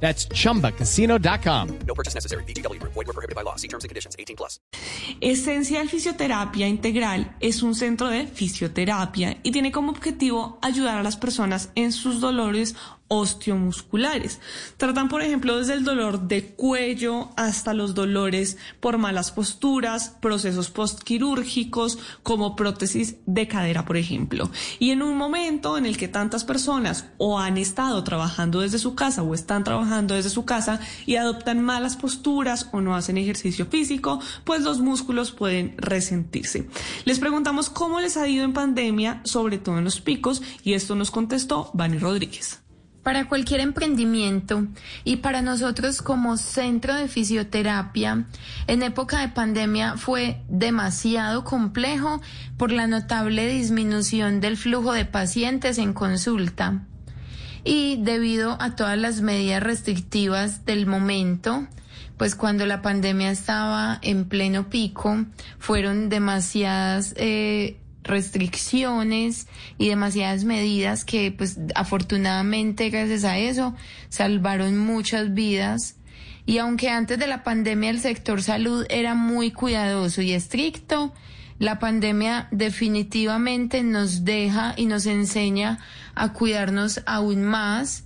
That's chumbacasino.com. No purchase necessary. BGW. Void were prohibited by law. See terms and conditions. 18 plus. Esencial Fisioterapia Integral es un centro de fisioterapia y tiene como objetivo ayudar a las personas en sus dolores osteomusculares. Tratan, por ejemplo, desde el dolor de cuello hasta los dolores por malas posturas, procesos postquirúrgicos, como prótesis de cadera, por ejemplo. Y en un momento en el que tantas personas o han estado trabajando desde su casa o están desde su casa y adoptan malas posturas o no hacen ejercicio físico, pues los músculos pueden resentirse. Les preguntamos cómo les ha ido en pandemia, sobre todo en los picos, y esto nos contestó Vani Rodríguez. Para cualquier emprendimiento y para nosotros como centro de fisioterapia, en época de pandemia fue demasiado complejo por la notable disminución del flujo de pacientes en consulta. Y debido a todas las medidas restrictivas del momento, pues cuando la pandemia estaba en pleno pico, fueron demasiadas eh, restricciones y demasiadas medidas que pues afortunadamente gracias a eso salvaron muchas vidas. Y aunque antes de la pandemia el sector salud era muy cuidadoso y estricto, la pandemia definitivamente nos deja y nos enseña a cuidarnos aún más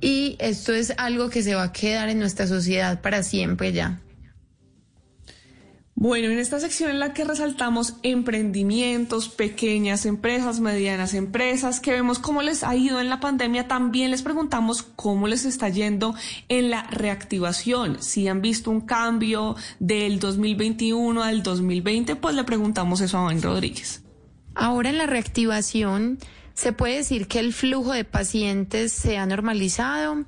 y esto es algo que se va a quedar en nuestra sociedad para siempre ya. Bueno, en esta sección en la que resaltamos emprendimientos, pequeñas empresas, medianas empresas, que vemos cómo les ha ido en la pandemia, también les preguntamos cómo les está yendo en la reactivación. Si han visto un cambio del 2021 al 2020, pues le preguntamos eso a Juan Rodríguez. Ahora en la reactivación se puede decir que el flujo de pacientes se ha normalizado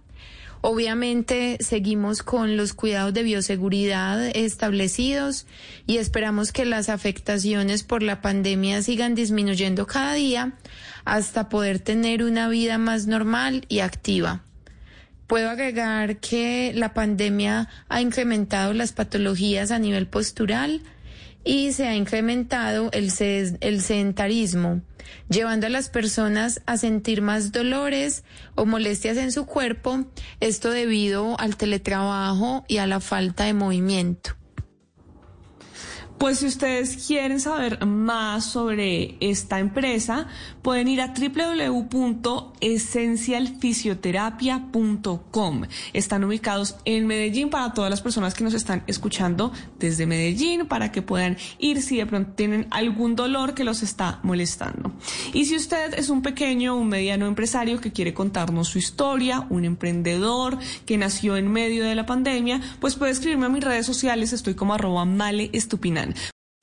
Obviamente seguimos con los cuidados de bioseguridad establecidos y esperamos que las afectaciones por la pandemia sigan disminuyendo cada día hasta poder tener una vida más normal y activa. Puedo agregar que la pandemia ha incrementado las patologías a nivel postural y se ha incrementado el, sedentarismo llevando a las personas a sentir más dolores o molestias en su cuerpo, esto debido al teletrabajo y a la falta de movimiento. Pues si ustedes quieren saber más sobre esta empresa, pueden ir a www.esencialfisioterapia.com. Están ubicados en Medellín para todas las personas que nos están escuchando desde Medellín para que puedan ir si de pronto tienen algún dolor que los está molestando. Y si usted es un pequeño o un mediano empresario que quiere contarnos su historia, un emprendedor que nació en medio de la pandemia, pues puede escribirme a mis redes sociales. Estoy como arroba male estupinan.